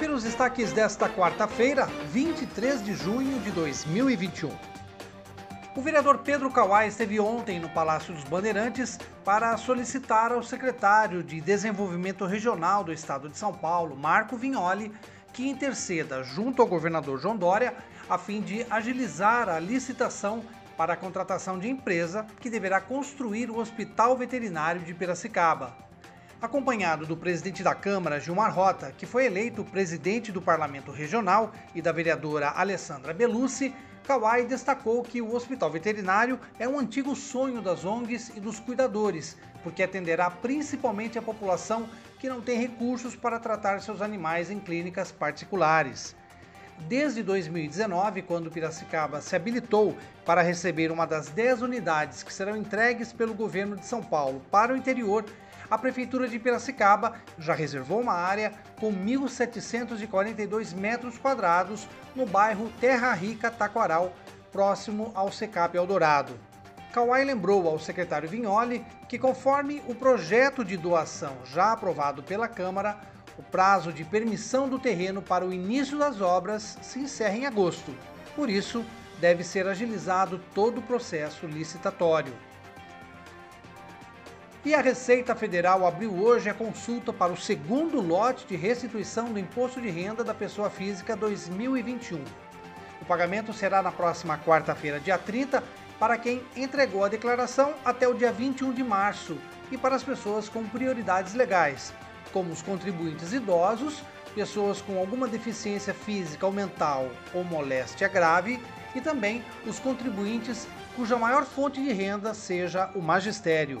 Confira os destaques desta quarta-feira, 23 de junho de 2021. O vereador Pedro Kawai esteve ontem no Palácio dos Bandeirantes para solicitar ao secretário de Desenvolvimento Regional do Estado de São Paulo, Marco Vignoli, que interceda junto ao governador João Dória a fim de agilizar a licitação para a contratação de empresa que deverá construir o Hospital Veterinário de Piracicaba acompanhado do presidente da Câmara, Gilmar Rota, que foi eleito presidente do Parlamento Regional, e da vereadora Alessandra Belucci, Kawai destacou que o hospital veterinário é um antigo sonho das ONGs e dos cuidadores, porque atenderá principalmente a população que não tem recursos para tratar seus animais em clínicas particulares. Desde 2019, quando Piracicaba se habilitou para receber uma das 10 unidades que serão entregues pelo governo de São Paulo para o interior, a Prefeitura de Piracicaba já reservou uma área com 1.742 metros quadrados no bairro Terra Rica Taquaral, próximo ao Secap Eldorado. Kawai lembrou ao secretário Vignoli que, conforme o projeto de doação já aprovado pela Câmara, o prazo de permissão do terreno para o início das obras se encerra em agosto. Por isso, deve ser agilizado todo o processo licitatório. E a Receita Federal abriu hoje a consulta para o segundo lote de restituição do Imposto de Renda da Pessoa Física 2021. O pagamento será na próxima quarta-feira, dia 30, para quem entregou a declaração até o dia 21 de março e para as pessoas com prioridades legais, como os contribuintes idosos, pessoas com alguma deficiência física ou mental ou moléstia grave e também os contribuintes cuja maior fonte de renda seja o magistério.